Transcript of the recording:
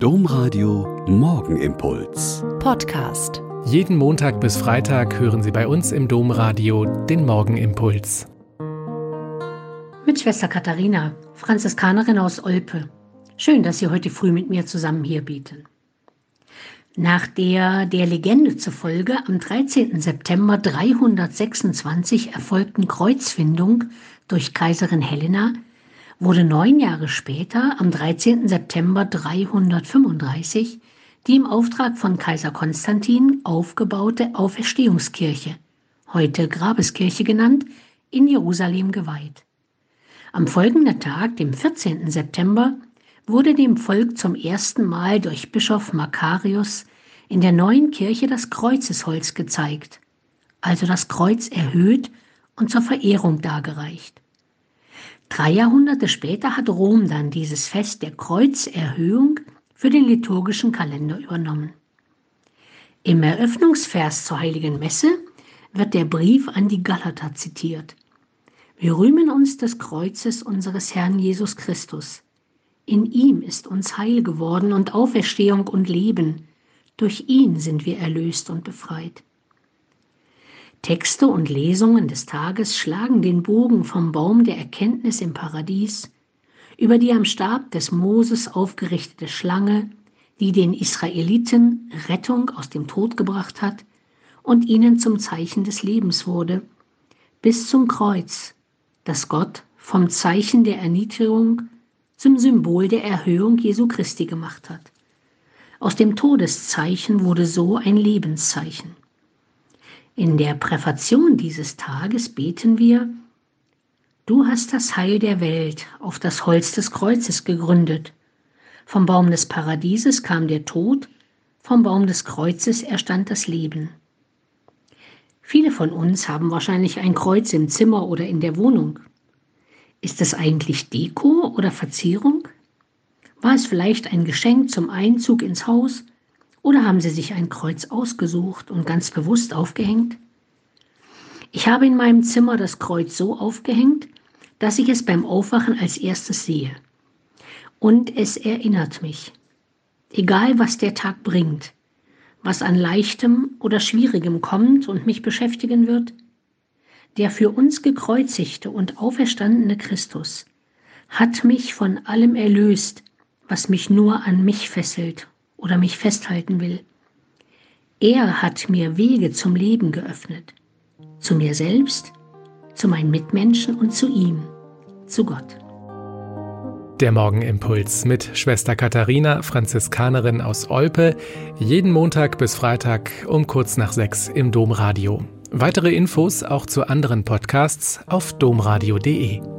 Domradio Morgenimpuls. Podcast. Jeden Montag bis Freitag hören Sie bei uns im Domradio den Morgenimpuls. Mit Schwester Katharina, Franziskanerin aus Olpe. Schön, dass Sie heute früh mit mir zusammen hier beten. Nach der der Legende zufolge am 13. September 326 erfolgten Kreuzfindung durch Kaiserin Helena wurde neun Jahre später, am 13. September 335, die im Auftrag von Kaiser Konstantin aufgebaute Auferstehungskirche, heute Grabeskirche genannt, in Jerusalem geweiht. Am folgenden Tag, dem 14. September, wurde dem Volk zum ersten Mal durch Bischof Makarius in der neuen Kirche das Kreuzesholz gezeigt, also das Kreuz erhöht und zur Verehrung dargereicht. Drei Jahrhunderte später hat Rom dann dieses Fest der Kreuzerhöhung für den liturgischen Kalender übernommen. Im Eröffnungsvers zur heiligen Messe wird der Brief an die Galater zitiert. Wir rühmen uns des Kreuzes unseres Herrn Jesus Christus. In ihm ist uns Heil geworden und Auferstehung und Leben. Durch ihn sind wir erlöst und befreit. Texte und Lesungen des Tages schlagen den Bogen vom Baum der Erkenntnis im Paradies über die am Stab des Moses aufgerichtete Schlange, die den Israeliten Rettung aus dem Tod gebracht hat und ihnen zum Zeichen des Lebens wurde, bis zum Kreuz, das Gott vom Zeichen der Erniedrigung zum Symbol der Erhöhung Jesu Christi gemacht hat. Aus dem Todeszeichen wurde so ein Lebenszeichen. In der Präfation dieses Tages beten wir, Du hast das Heil der Welt auf das Holz des Kreuzes gegründet. Vom Baum des Paradieses kam der Tod, vom Baum des Kreuzes erstand das Leben. Viele von uns haben wahrscheinlich ein Kreuz im Zimmer oder in der Wohnung. Ist es eigentlich Deko oder Verzierung? War es vielleicht ein Geschenk zum Einzug ins Haus oder haben Sie sich ein Kreuz ausgesucht und ganz bewusst aufgehängt? Ich habe in meinem Zimmer das Kreuz so aufgehängt, dass ich es beim Aufwachen als erstes sehe. Und es erinnert mich. Egal was der Tag bringt, was an leichtem oder schwierigem kommt und mich beschäftigen wird, der für uns gekreuzigte und auferstandene Christus hat mich von allem erlöst, was mich nur an mich fesselt oder mich festhalten will. Er hat mir Wege zum Leben geöffnet, zu mir selbst, zu meinen Mitmenschen und zu ihm, zu Gott. Der Morgenimpuls mit Schwester Katharina, Franziskanerin aus Olpe, jeden Montag bis Freitag um kurz nach sechs im Domradio. Weitere Infos auch zu anderen Podcasts auf domradio.de.